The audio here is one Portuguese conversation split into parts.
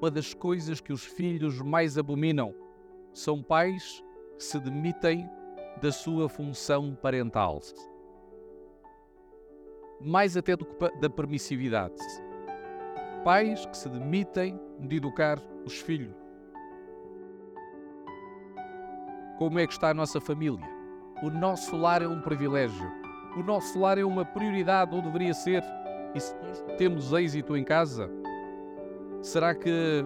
uma das coisas que os filhos mais abominam são pais que se demitem da sua função parental. Mais até do que da permissividade. Pais que se demitem de educar os filhos. Como é que está a nossa família? O nosso lar é um privilégio. O nosso lar é uma prioridade, ou deveria ser. E se temos êxito em casa, será que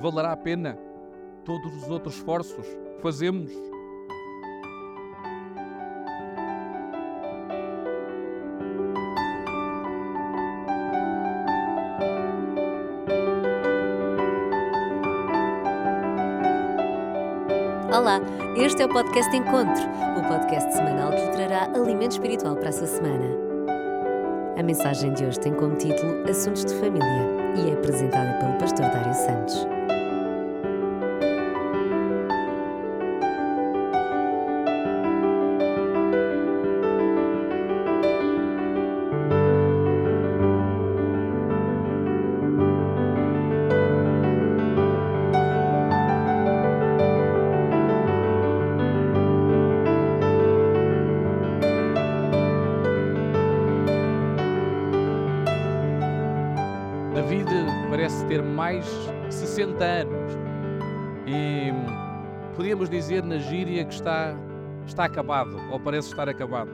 valerá a pena todos os outros esforços que fazemos? Olá, este é o podcast Encontro, o podcast semanal que trará alimento espiritual para a sua semana. A mensagem de hoje tem como título Assuntos de Família e é apresentada pelo pastor Dário Santos. Podíamos dizer na gíria que está, está acabado, ou parece estar acabado.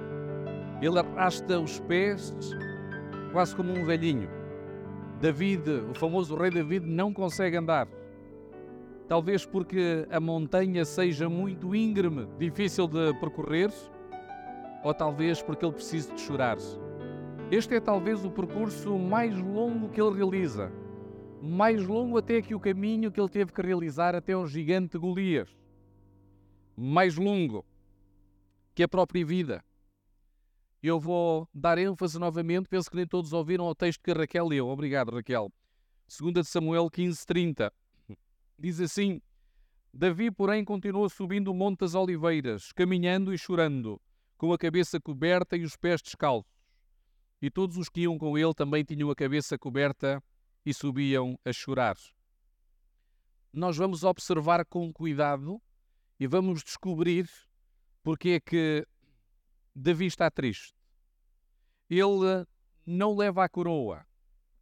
Ele arrasta os pés quase como um velhinho. David, o famoso rei David, não consegue andar. Talvez porque a montanha seja muito íngreme, difícil de percorrer, ou talvez porque ele precise de chorar. Este é talvez o percurso mais longo que ele realiza. Mais longo até que o caminho que ele teve que realizar até o gigante Golias. Mais longo que a própria vida. Eu vou dar ênfase novamente, penso que nem todos ouviram o texto que a Raquel leu. Obrigado, Raquel. 2 de Samuel 15:30. Diz assim: Davi, porém, continuou subindo o Monte das Oliveiras, caminhando e chorando, com a cabeça coberta e os pés descalços e todos os que iam com ele também tinham a cabeça coberta e subiam a chorar. Nós vamos observar com cuidado e vamos descobrir porque é que Davi está triste. Ele não leva a coroa.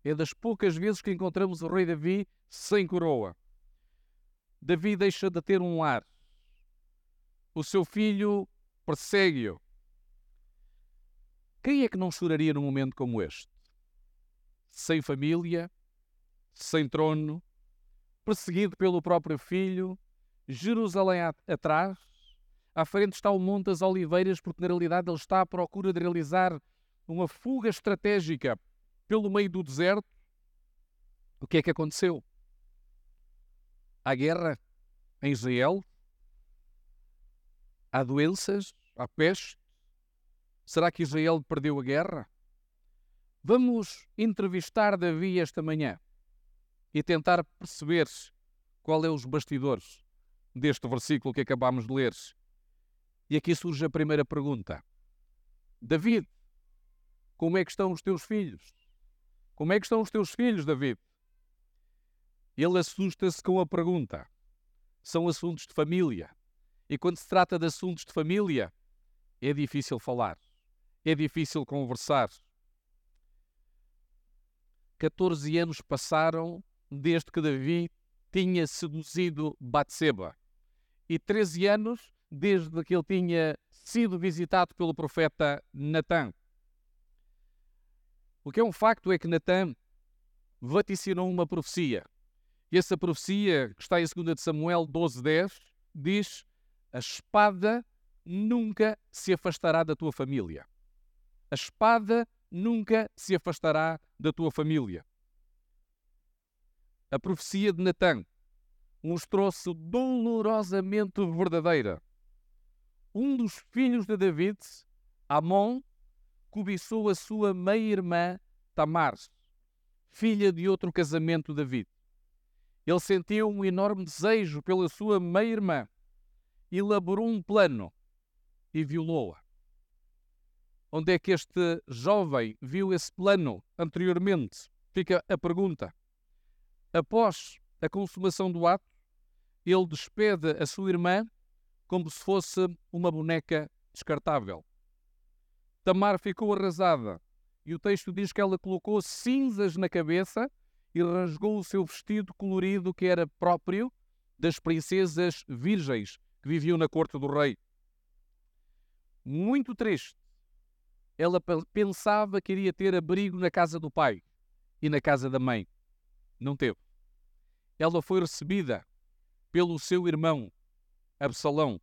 É das poucas vezes que encontramos o rei Davi sem coroa. Davi deixa de ter um lar. O seu filho persegue-o quem é que não choraria num momento como este? Sem família, sem trono, perseguido pelo próprio filho, Jerusalém atrás, à frente está o Monte das Oliveiras, porque na realidade ele está à procura de realizar uma fuga estratégica pelo meio do deserto. O que é que aconteceu? Há guerra em Israel, há doenças, há peste, Será que Israel perdeu a guerra? Vamos entrevistar Davi esta manhã e tentar perceber qual é os bastidores deste versículo que acabamos de ler. E aqui surge a primeira pergunta. David, como é que estão os teus filhos? Como é que estão os teus filhos, David? Ele assusta-se com a pergunta. São assuntos de família. E quando se trata de assuntos de família, é difícil falar é difícil conversar. 14 anos passaram desde que Davi tinha seduzido Batseba e 13 anos desde que ele tinha sido visitado pelo profeta Natã. O que é um facto é que Natã vaticinou uma profecia. E essa profecia, que está em 2 de Samuel 12:10, diz: A espada nunca se afastará da tua família. A espada nunca se afastará da tua família. A profecia de Natã mostrou-se dolorosamente verdadeira. Um dos filhos de David, Amon, cobiçou a sua meia-irmã Tamar, filha de outro casamento de David. Ele sentiu um enorme desejo pela sua meia-irmã, elaborou um plano e violou-a. Onde é que este jovem viu esse plano anteriormente? Fica a pergunta. Após a consumação do ato, ele despede a sua irmã como se fosse uma boneca descartável. Tamar ficou arrasada e o texto diz que ela colocou cinzas na cabeça e rasgou o seu vestido colorido que era próprio das princesas virgens que viviam na corte do rei. Muito triste, ela pensava que iria ter abrigo na casa do pai e na casa da mãe. Não teve. Ela foi recebida pelo seu irmão Absalão.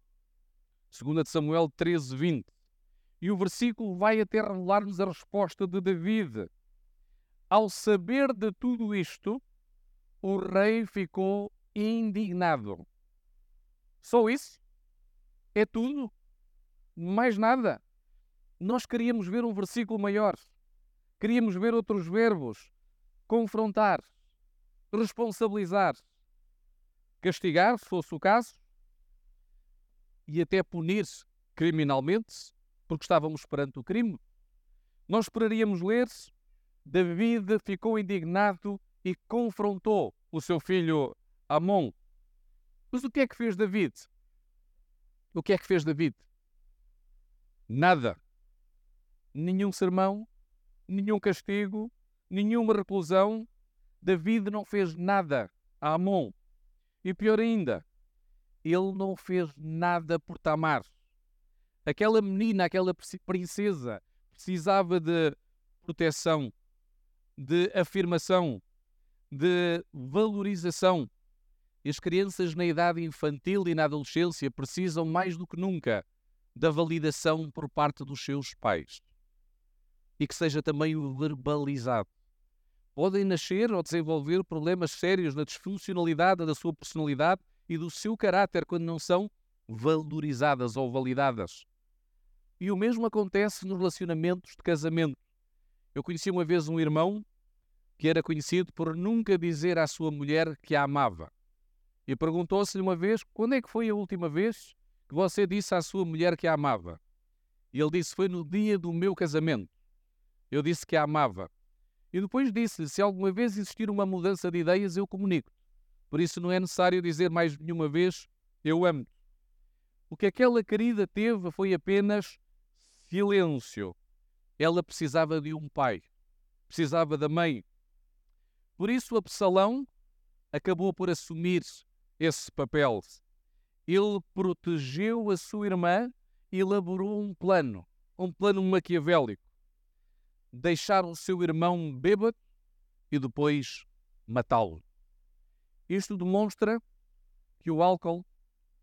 2 Samuel 13, 20. E o versículo vai até revelar-nos a resposta de David. Ao saber de tudo isto, o rei ficou indignado. Só isso? É tudo? Mais nada? Nós queríamos ver um versículo maior. Queríamos ver outros verbos. Confrontar, responsabilizar, castigar, se fosse o caso, e até punir-se criminalmente, porque estávamos perante o crime. Nós esperaríamos ler David ficou indignado e confrontou o seu filho Amon. Mas o que é que fez David? O que é que fez David? Nada. Nenhum sermão, nenhum castigo, nenhuma reclusão. David não fez nada a Amon. E pior ainda, ele não fez nada por Tamar. Aquela menina, aquela princesa, precisava de proteção, de afirmação, de valorização. E as crianças na idade infantil e na adolescência precisam mais do que nunca da validação por parte dos seus pais. E que seja também verbalizado. Podem nascer ou desenvolver problemas sérios na disfuncionalidade da sua personalidade e do seu caráter quando não são valorizadas ou validadas. E o mesmo acontece nos relacionamentos de casamento. Eu conheci uma vez um irmão que era conhecido por nunca dizer à sua mulher que a amava. E perguntou-se-lhe uma vez: quando é que foi a última vez que você disse à sua mulher que a amava? E ele disse: Foi no dia do meu casamento. Eu disse que a amava. E depois disse-lhe: Se alguma vez existir uma mudança de ideias, eu comunico. Por isso não é necessário dizer mais nenhuma vez: Eu amo-te. O que aquela querida teve foi apenas silêncio ela precisava de um pai, precisava da mãe. Por isso, Absalão acabou por assumir esse papel. Ele protegeu a sua irmã e elaborou um plano, um plano maquiavélico. Deixar o seu irmão bêbado e depois matá-lo. Isto demonstra que o álcool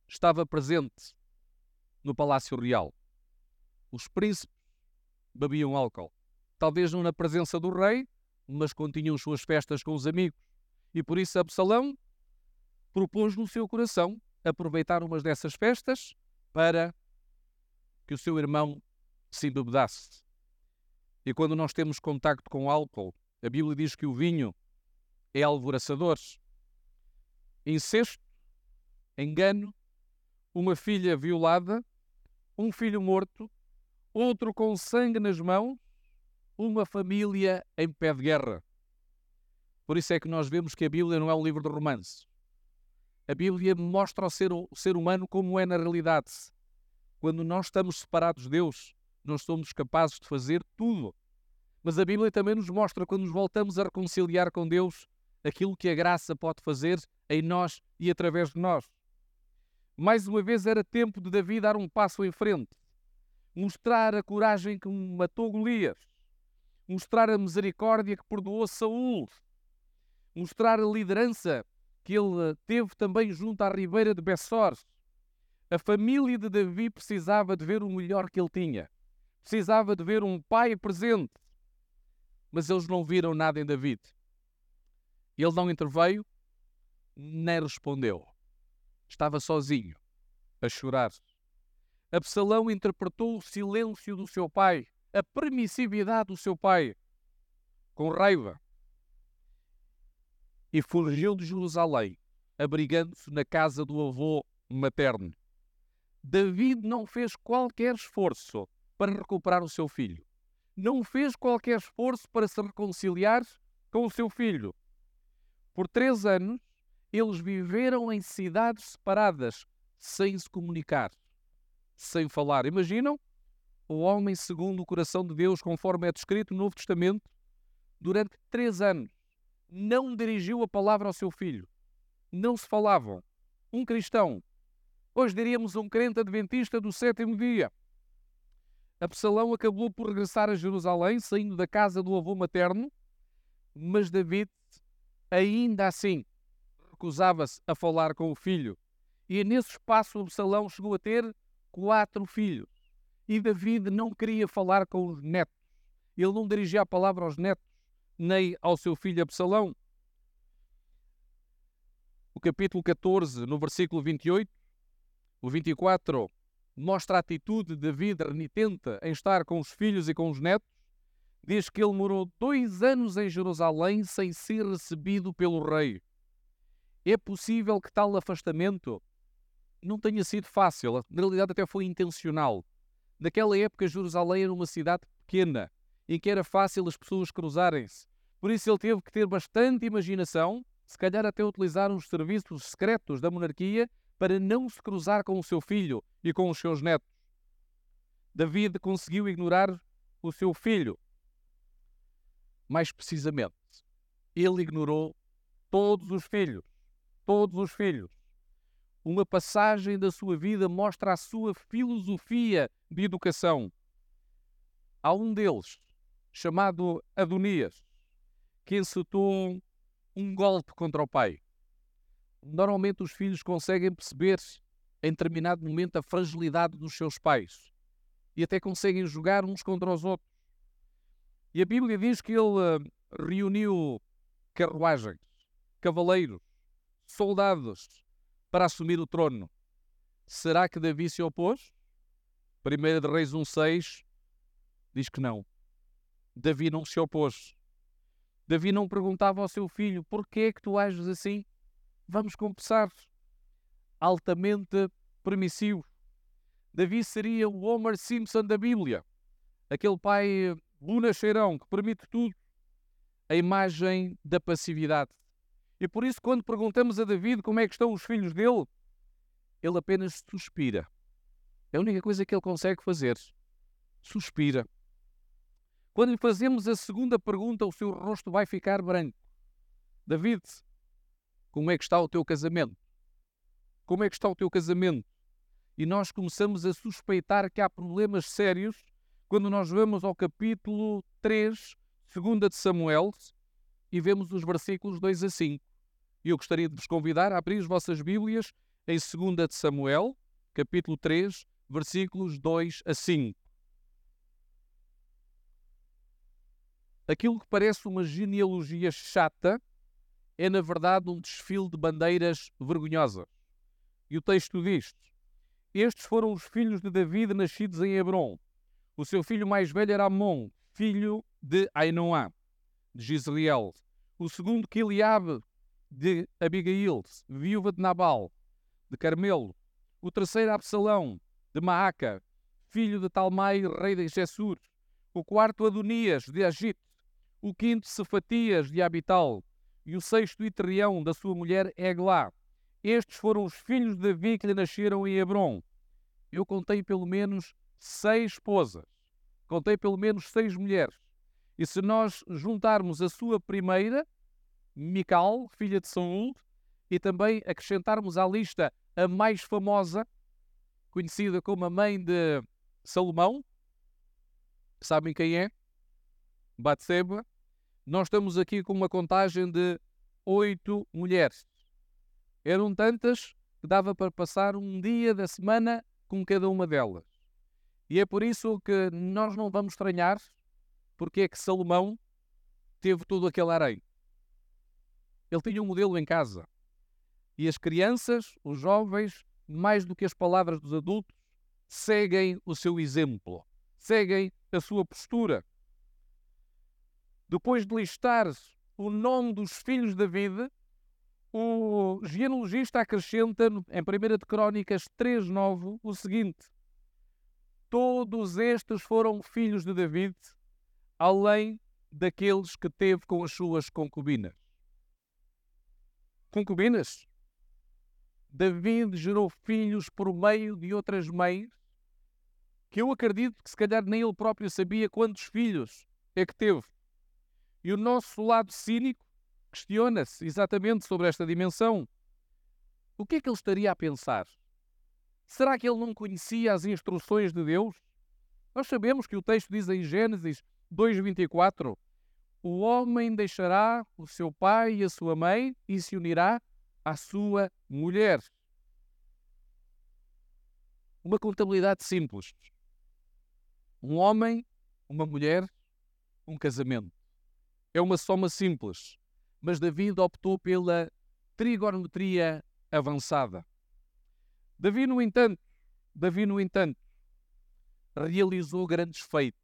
estava presente no Palácio Real. Os príncipes bebiam álcool. Talvez não na presença do rei, mas continham suas festas com os amigos. E por isso Absalão propôs no seu coração aproveitar umas dessas festas para que o seu irmão se embebedasse. E quando nós temos contacto com álcool, a Bíblia diz que o vinho é alvoraçador. Incesto, engano, uma filha violada, um filho morto, outro com sangue nas mãos, uma família em pé de guerra. Por isso é que nós vemos que a Bíblia não é um livro de romances. A Bíblia mostra o ser, o ser humano como é na realidade. Quando nós estamos separados de Deus, não somos capazes de fazer tudo. Mas a Bíblia também nos mostra, quando nos voltamos a reconciliar com Deus, aquilo que a graça pode fazer em nós e através de nós. Mais uma vez era tempo de Davi dar um passo em frente mostrar a coragem que matou Golias, mostrar a misericórdia que perdoou Saul, mostrar a liderança que ele teve também junto à ribeira de Bessor. A família de Davi precisava de ver o melhor que ele tinha. Precisava de ver um pai presente. Mas eles não viram nada em David. Ele não interveio, nem respondeu. Estava sozinho, a chorar. Absalão interpretou o silêncio do seu pai, a permissividade do seu pai, com raiva. E fugiu de Jerusalém, abrigando-se na casa do avô materno. David não fez qualquer esforço para recuperar o seu filho. Não fez qualquer esforço para se reconciliar com o seu filho. Por três anos, Eles viveram em cidades separadas, sem se comunicar, sem falar. Imaginam? O homem segundo o coração de Deus, conforme é descrito no Novo Testamento, durante três anos, não dirigiu a palavra ao seu filho. Não se falavam. Um cristão, hoje diríamos um crente adventista do sétimo dia. Absalão acabou por regressar a Jerusalém, saindo da casa do avô materno, mas David, ainda assim, recusava-se a falar com o filho. E nesse espaço, Absalão chegou a ter quatro filhos. E David não queria falar com os netos. Ele não dirigia a palavra aos netos, nem ao seu filho Absalão. O capítulo 14, no versículo 28, o 24, mostra a atitude de David renitente em estar com os filhos e com os netos. Diz que ele morou dois anos em Jerusalém sem ser recebido pelo rei. É possível que tal afastamento não tenha sido fácil, na realidade até foi intencional. Naquela época, Jerusalém era uma cidade pequena, em que era fácil as pessoas cruzarem-se. Por isso ele teve que ter bastante imaginação, se calhar até utilizar os serviços secretos da monarquia para não se cruzar com o seu filho e com os seus netos. David conseguiu ignorar o seu filho. Mais precisamente, ele ignorou todos os filhos. Todos os filhos. Uma passagem da sua vida mostra a sua filosofia de educação. Há um deles, chamado Adonias, que encetou um golpe contra o pai. Normalmente os filhos conseguem perceber em determinado momento a fragilidade dos seus pais e até conseguem jogar uns contra os outros. E a Bíblia diz que ele uh, reuniu carruagens, cavaleiros, soldados para assumir o trono. Será que Davi se opôs? 1 de Reis 1,6 diz que não. Davi não se opôs. Davi não perguntava ao seu filho: por que é que tu ages assim? Vamos confessar. Altamente permissivo. Davi seria o Homer Simpson da Bíblia. Aquele pai bonacheirão que permite tudo. A imagem da passividade. E por isso, quando perguntamos a David como é que estão os filhos dele, ele apenas suspira. É a única coisa que ele consegue fazer. Suspira. Quando lhe fazemos a segunda pergunta, o seu rosto vai ficar branco. David, como é que está o teu casamento? Como é que está o teu casamento? E nós começamos a suspeitar que há problemas sérios quando nós vamos ao capítulo 3, segunda de Samuel, e vemos os versículos 2 a 5. E eu gostaria de vos convidar a abrir as vossas Bíblias em 2 de Samuel, capítulo 3, versículos 2 a 5. Aquilo que parece uma genealogia chata é, na verdade, um desfile de bandeiras vergonhosa. E o texto diz: Estes foram os filhos de David nascidos em Hebron. O seu filho mais velho era Amon, filho de Ainoá, de Gisrael. O segundo, Quiliabe, de Abigail, viúva de Nabal, de Carmelo. O terceiro, Absalão, de Maaca, filho de Talmai, rei de Gessur. O quarto, Adonias, de Agite o quinto Cefatias de Abital e o sexto Itrião da sua mulher Eglá. Estes foram os filhos de Davi que lhe nasceram em Hebron. Eu contei pelo menos seis esposas, contei pelo menos seis mulheres. E se nós juntarmos a sua primeira, Mical, filha de Saul, e também acrescentarmos à lista a mais famosa, conhecida como a mãe de Salomão, sabem quem é? Batseba, nós estamos aqui com uma contagem de oito mulheres. Eram tantas que dava para passar um dia da semana com cada uma delas. E é por isso que nós não vamos estranhar porque é que Salomão teve todo aquele harém. Ele tinha um modelo em casa. E as crianças, os jovens, mais do que as palavras dos adultos, seguem o seu exemplo, seguem a sua postura depois de listar o nome dos filhos de David, o genealogista acrescenta em 1 de Crónicas 3.9 o seguinte: Todos estes foram filhos de David, além daqueles que teve com as suas concubinas. concubinas. David gerou filhos por meio de outras mães, que eu acredito que se calhar nem ele próprio sabia quantos filhos é que teve. E o nosso lado cínico questiona-se exatamente sobre esta dimensão. O que é que ele estaria a pensar? Será que ele não conhecia as instruções de Deus? Nós sabemos que o texto diz em Gênesis 2:24: O homem deixará o seu pai e a sua mãe e se unirá à sua mulher. Uma contabilidade simples. Um homem, uma mulher, um casamento. É uma soma simples, mas David optou pela trigonometria avançada. Davi, no entanto, Davi, no entanto, realizou grandes feitos.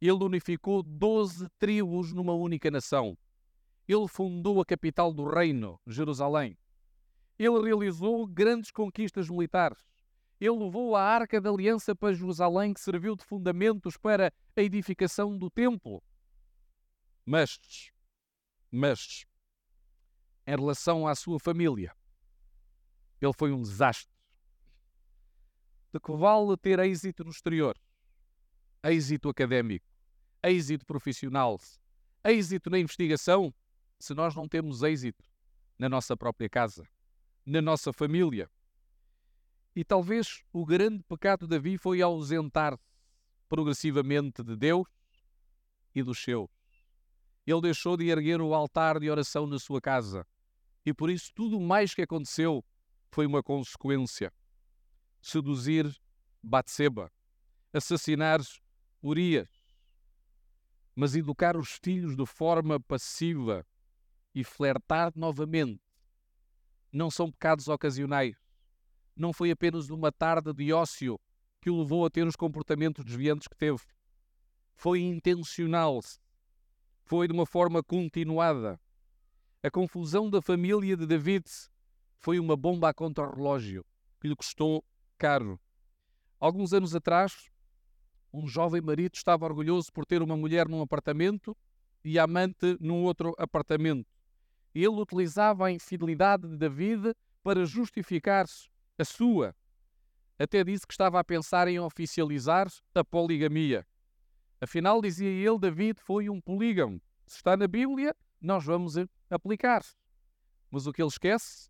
Ele unificou doze tribos numa única nação. Ele fundou a capital do reino, Jerusalém. Ele realizou grandes conquistas militares. Ele levou a Arca da Aliança para Jerusalém, que serviu de fundamentos para a edificação do templo. Mas, mas, em relação à sua família, ele foi um desastre. De que vale ter êxito no exterior? Êxito académico, êxito profissional, êxito na investigação, se nós não temos êxito na nossa própria casa, na nossa família. E talvez o grande pecado de Davi foi ausentar-se progressivamente de Deus e dos seus. Ele deixou de erguer o altar de oração na sua casa. E por isso tudo mais que aconteceu foi uma consequência. Seduzir Batseba, assassinar Urias, mas educar os filhos de forma passiva e flertar novamente não são pecados ocasionais. Não foi apenas uma tarde de ócio que o levou a ter os comportamentos desviantes que teve. Foi intencional. Foi de uma forma continuada. A confusão da família de David foi uma bomba a contra-relógio que lhe custou caro. Alguns anos atrás, um jovem marido estava orgulhoso por ter uma mulher num apartamento e a amante num outro apartamento. Ele utilizava a infidelidade de David para justificar a sua. Até disse que estava a pensar em oficializar a poligamia. Afinal, dizia ele, David foi um polígamo. Se está na Bíblia, nós vamos aplicar. Mas o que ele esquece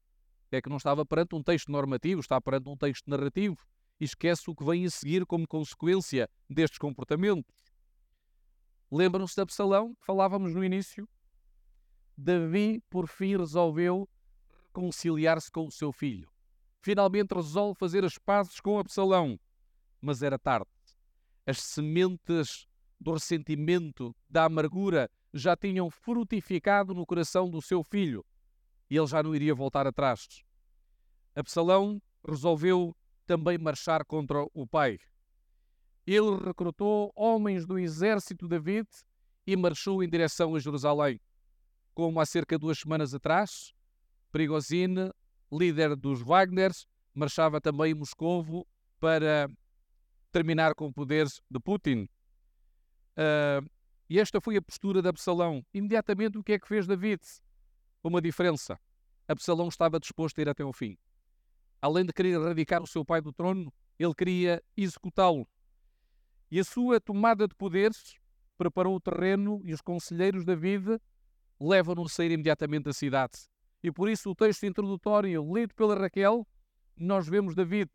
é que não estava perante um texto normativo, está perante um texto narrativo e esquece o que vem a seguir como consequência destes comportamentos. Lembram-se de Absalão, que falávamos no início? Davi, por fim, resolveu reconciliar-se com o seu filho. Finalmente resolve fazer as pazes com Absalão. Mas era tarde. As sementes do ressentimento, da amargura, já tinham frutificado no coração do seu filho e ele já não iria voltar atrás. Absalão resolveu também marchar contra o pai. Ele recrutou homens do exército de David e marchou em direção a Jerusalém. Como há cerca de duas semanas atrás, Prigozine, líder dos Wagners, marchava também em Moscovo para terminar com o poder de Putin. Uh, e esta foi a postura de Absalão. Imediatamente, o que é que fez David? uma diferença. Absalão estava disposto a ir até ao fim. Além de querer erradicar o seu pai do trono, ele queria executá-lo. E a sua tomada de poderes preparou o terreno e os conselheiros da vida levam-no a sair imediatamente da cidade. E por isso o texto introdutório lido pela Raquel, nós vemos David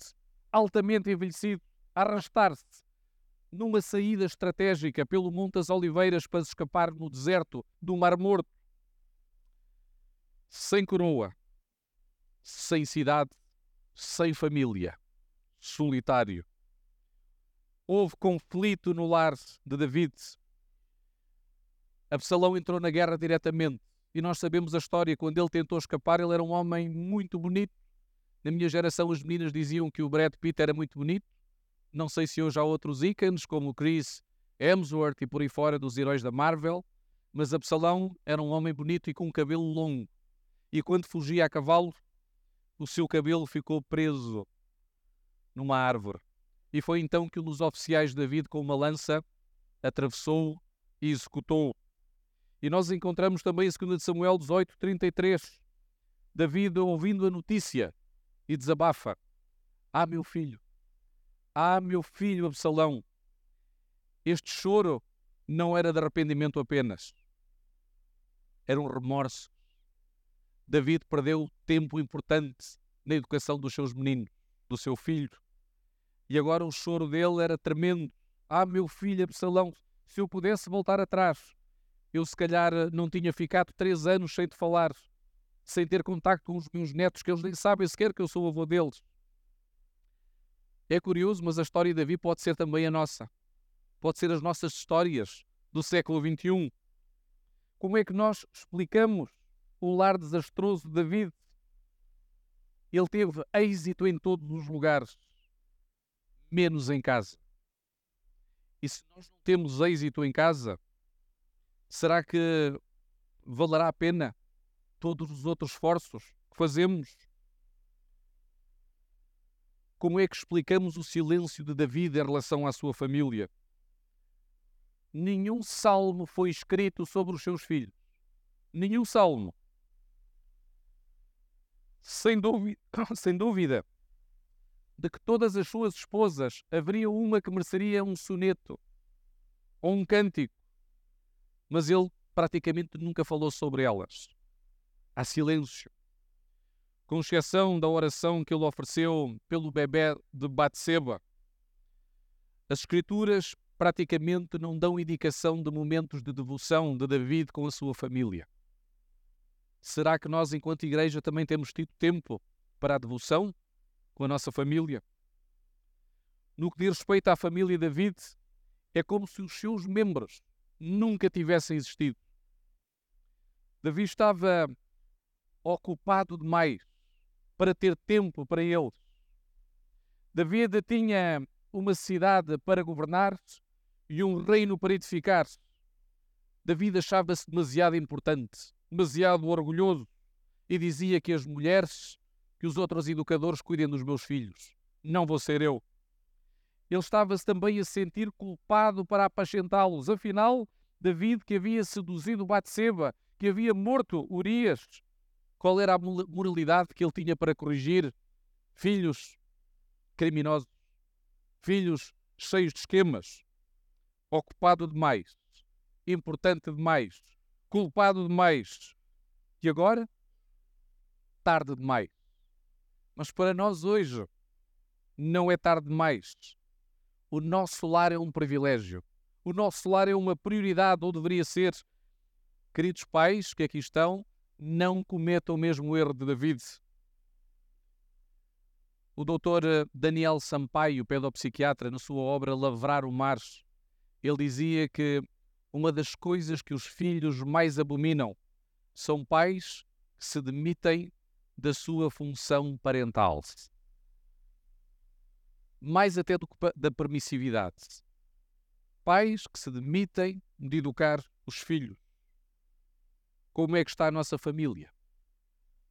altamente envelhecido, arrastar-se numa saída estratégica pelo Monte das Oliveiras para escapar no deserto do Mar Morto sem coroa, sem cidade, sem família, solitário. Houve conflito no lar de David. Absalão entrou na guerra diretamente e nós sabemos a história. Quando ele tentou escapar, ele era um homem muito bonito. Na minha geração, as meninas diziam que o Brad Pitt era muito bonito. Não sei se hoje há outros ícones, como Chris Hemsworth e por aí fora dos heróis da Marvel, mas Absalão era um homem bonito e com um cabelo longo e quando fugia a cavalo, o seu cabelo ficou preso numa árvore. E foi então que um dos oficiais de David, com uma lança, atravessou e executou. E nós encontramos também em 2 Samuel 18, 33. David, ouvindo a notícia, e desabafa: Ah, meu filho, ah, meu filho Absalão. Este choro não era de arrependimento apenas, era um remorso. David perdeu tempo importante na educação dos seus meninos, do seu filho. E agora o choro dele era tremendo. Ah, meu filho Absalão, se eu pudesse voltar atrás, eu se calhar não tinha ficado três anos sem te falar, sem ter contacto com os meus netos, que eles nem sabem sequer que eu sou avô deles. É curioso, mas a história de Davi pode ser também a nossa. Pode ser as nossas histórias do século XXI. Como é que nós explicamos o lar desastroso de David? Ele teve êxito em todos os lugares, menos em casa. E se nós não temos êxito em casa, será que valerá a pena todos os outros esforços que fazemos? Como é que explicamos o silêncio de David em relação à sua família? Nenhum salmo foi escrito sobre os seus filhos. Nenhum salmo sem dúvida, sem dúvida, de que todas as suas esposas haveria uma que mereceria um soneto ou um cântico, mas ele praticamente nunca falou sobre elas. Há silêncio. Com exceção da oração que ele ofereceu pelo bebê de Batseba, as escrituras praticamente não dão indicação de momentos de devoção de David com a sua família. Será que nós, enquanto igreja, também temos tido tempo para a devoção com a nossa família? No que diz respeito à família David, é como se os seus membros nunca tivessem existido. Davi estava ocupado demais para ter tempo para eles. David tinha uma cidade para governar e um reino para edificar. David achava-se demasiado importante demasiado orgulhoso e dizia que as mulheres, que os outros educadores cuidem dos meus filhos. Não vou ser eu. Ele estava-se também a sentir culpado para apacentá-los. Afinal, David, que havia seduzido Batseba, que havia morto Urias, qual era a moralidade que ele tinha para corrigir filhos criminosos, filhos cheios de esquemas, ocupado demais, importante demais, culpado demais. E agora? Tarde demais. Mas para nós hoje não é tarde demais. O nosso lar é um privilégio. O nosso lar é uma prioridade, ou deveria ser. Queridos pais que aqui estão, não cometam o mesmo erro de David. O doutor Daniel Sampaio, pedopsiquiatra, na sua obra Lavrar o Mar, ele dizia que uma das coisas que os filhos mais abominam são pais que se demitem da sua função parental. Mais até do que da permissividade. Pais que se demitem de educar os filhos. Como é que está a nossa família?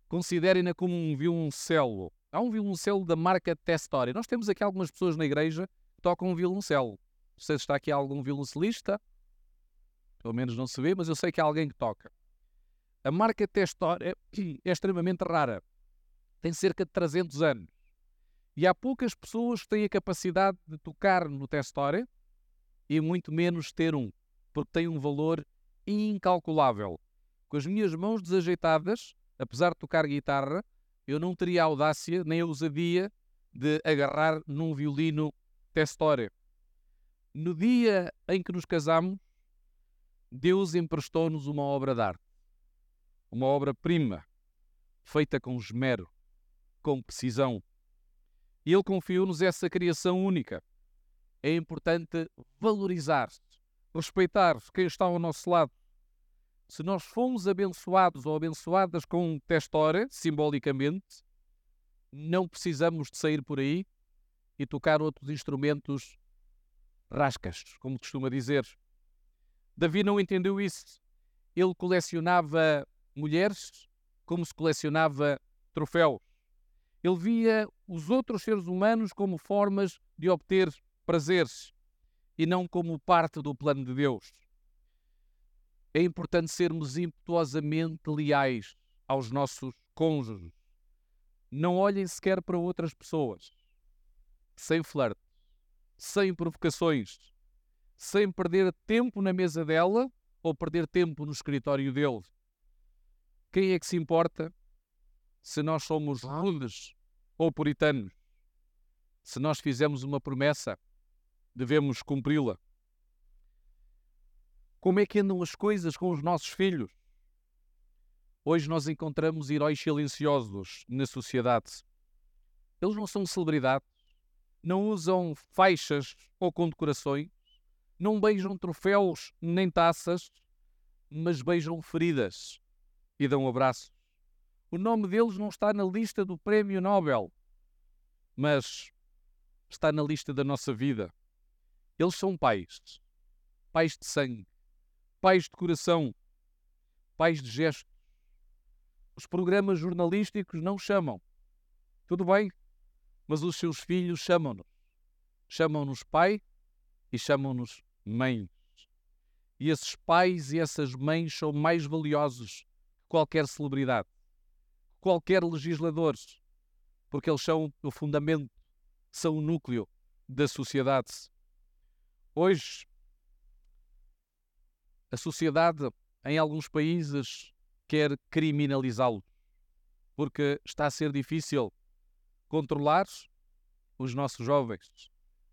Considerem-na como um violoncelo. Há um violoncelo da marca Testori. Nós temos aqui algumas pessoas na igreja que tocam um violoncelo. Não sei se está aqui algum violoncelista pelo menos não se vê, mas eu sei que há alguém que toca. A marca Testor é, é extremamente rara. Tem cerca de 300 anos. E há poucas pessoas que têm a capacidade de tocar no Testore e muito menos ter um, porque tem um valor incalculável. Com as minhas mãos desajeitadas, apesar de tocar guitarra, eu não teria a audácia nem a ousadia de agarrar num violino Testore. No dia em que nos casamos, Deus emprestou-nos uma obra de arte, uma obra-prima, feita com esmero, com precisão. E Ele confiou-nos essa criação única. É importante valorizar, respeitar quem está ao nosso lado. Se nós fomos abençoados ou abençoadas com um testore, simbolicamente, não precisamos de sair por aí e tocar outros instrumentos rascas, como costuma dizer. Davi não entendeu isso. Ele colecionava mulheres como se colecionava troféus. Ele via os outros seres humanos como formas de obter prazeres e não como parte do plano de Deus. É importante sermos impetuosamente leais aos nossos cônjuges. Não olhem sequer para outras pessoas. Sem flerte, sem provocações, sem perder tempo na mesa dela ou perder tempo no escritório dele. Quem é que se importa se nós somos rudes ou puritanos? Se nós fizemos uma promessa, devemos cumpri-la. Como é que andam as coisas com os nossos filhos? Hoje nós encontramos heróis silenciosos na sociedade. Eles não são celebridades, não usam faixas ou condecorações, não beijam troféus nem taças, mas beijam feridas e dão abraços. O nome deles não está na lista do Prémio Nobel, mas está na lista da nossa vida. Eles são pais, pais de sangue, pais de coração, pais de gesto. Os programas jornalísticos não chamam. Tudo bem, mas os seus filhos chamam-nos. Chamam-nos pai e chamam-nos mãe. E esses pais e essas mães são mais valiosos que qualquer celebridade, qualquer legislador, porque eles são o fundamento, são o núcleo da sociedade. Hoje, a sociedade, em alguns países, quer criminalizá-los, porque está a ser difícil controlar os nossos jovens,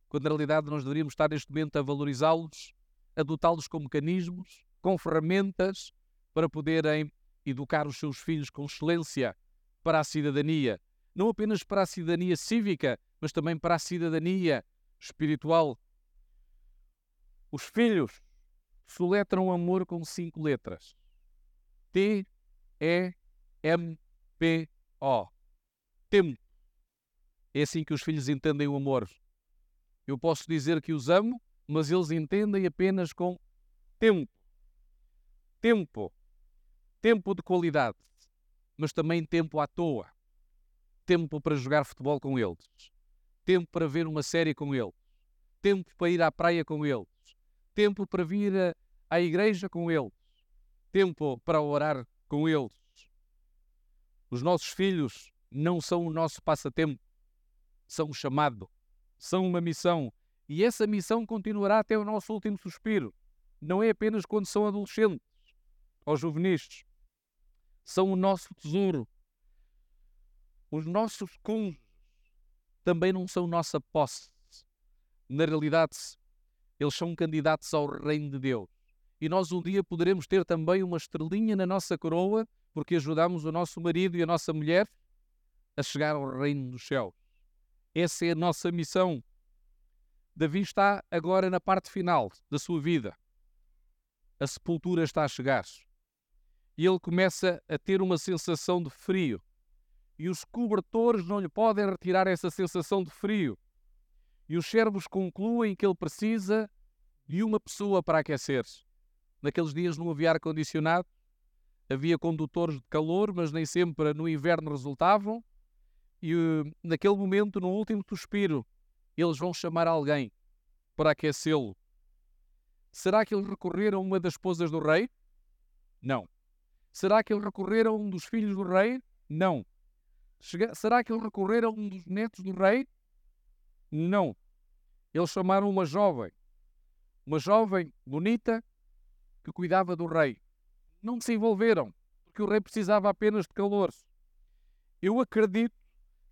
quando na realidade nós deveríamos estar neste momento a valorizá-los, a dotá-los com mecanismos, com ferramentas para poderem educar os seus filhos com excelência para a cidadania, não apenas para a cidadania cívica, mas também para a cidadania espiritual. Os filhos soletram amor com cinco letras. T, E, M, P, O. Tempo. É assim que os filhos entendem o amor. Eu posso dizer que os amo, mas eles entendem apenas com tempo. Tempo. Tempo de qualidade, mas também tempo à toa. Tempo para jogar futebol com eles. Tempo para ver uma série com eles. Tempo para ir à praia com eles tempo para vir à igreja com eles, tempo para orar com eles. Os nossos filhos não são o nosso passatempo, são um chamado, são uma missão. E essa missão continuará até o nosso último suspiro. Não é apenas quando são adolescentes ou juvenis. São o nosso tesouro. Os nossos cônjuges também não são nossa posse. Na realidade, eles são candidatos ao reino de Deus. E nós um dia poderemos ter também uma estrelinha na nossa coroa, porque ajudamos o nosso marido e a nossa mulher a chegar ao reino dos céus. Essa é a nossa missão. Davi está agora na parte final da sua vida. A sepultura está a chegar. E ele começa a ter uma sensação de frio. E os cobertores não lhe podem retirar essa sensação de frio. E os servos concluem que ele precisa de uma pessoa para aquecer-se. Naqueles dias não havia ar-condicionado, havia condutores de calor, mas nem sempre no inverno resultavam. E uh, naquele momento, no último suspiro, eles vão chamar alguém para aquecê-lo. Será que eles recorreram a uma das esposas do rei? Não. Será que eles recorreram a um dos filhos do rei? Não. Será que eles recorreram a um dos netos do rei? Não. Eles chamaram uma jovem, uma jovem bonita que cuidava do rei. Não se envolveram, porque o rei precisava apenas de calor. Eu acredito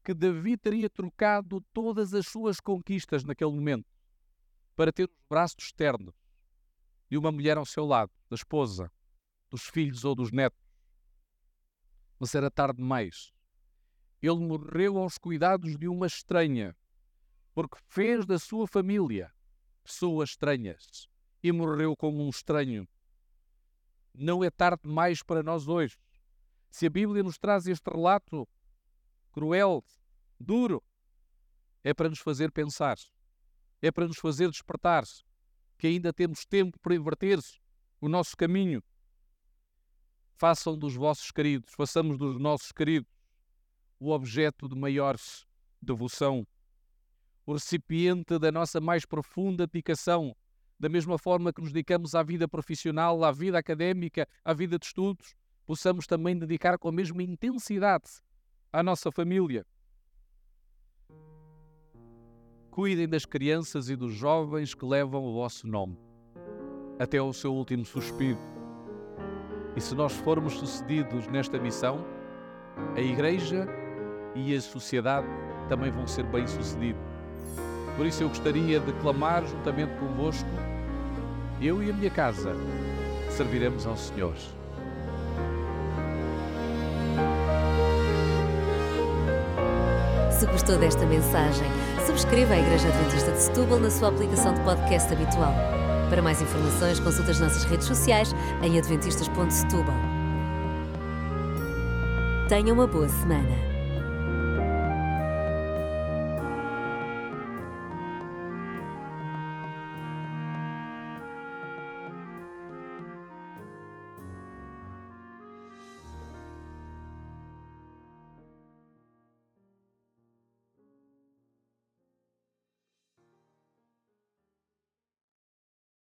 que Davi teria trocado todas as suas conquistas naquele momento para ter os braços externos de uma mulher ao seu lado, da esposa, dos filhos ou dos netos. Mas era tarde demais. Ele morreu aos cuidados de uma estranha, porque fez da sua família pessoas estranhas e morreu como um estranho. Não é tarde demais para nós hoje. Se a Bíblia nos traz este relato cruel, duro, é para nos fazer pensar, é para nos fazer despertar que ainda temos tempo para inverter o nosso caminho. Façam dos vossos queridos, façamos dos nossos queridos o objeto de maior devoção o recipiente da nossa mais profunda dedicação, da mesma forma que nos dedicamos à vida profissional, à vida académica, à vida de estudos, possamos também dedicar com a mesma intensidade à nossa família. Cuidem das crianças e dos jovens que levam o vosso nome, até ao seu último suspiro. E se nós formos sucedidos nesta missão, a Igreja e a sociedade também vão ser bem-sucedidos. Por isso eu gostaria de clamar juntamente convosco, eu e a minha casa serviremos ao Senhor. Se gostou desta mensagem, subscreva a Igreja Adventista de Setúbal na sua aplicação de podcast habitual. Para mais informações, consulte as nossas redes sociais em adventistas.setúbal. Tenha uma boa semana.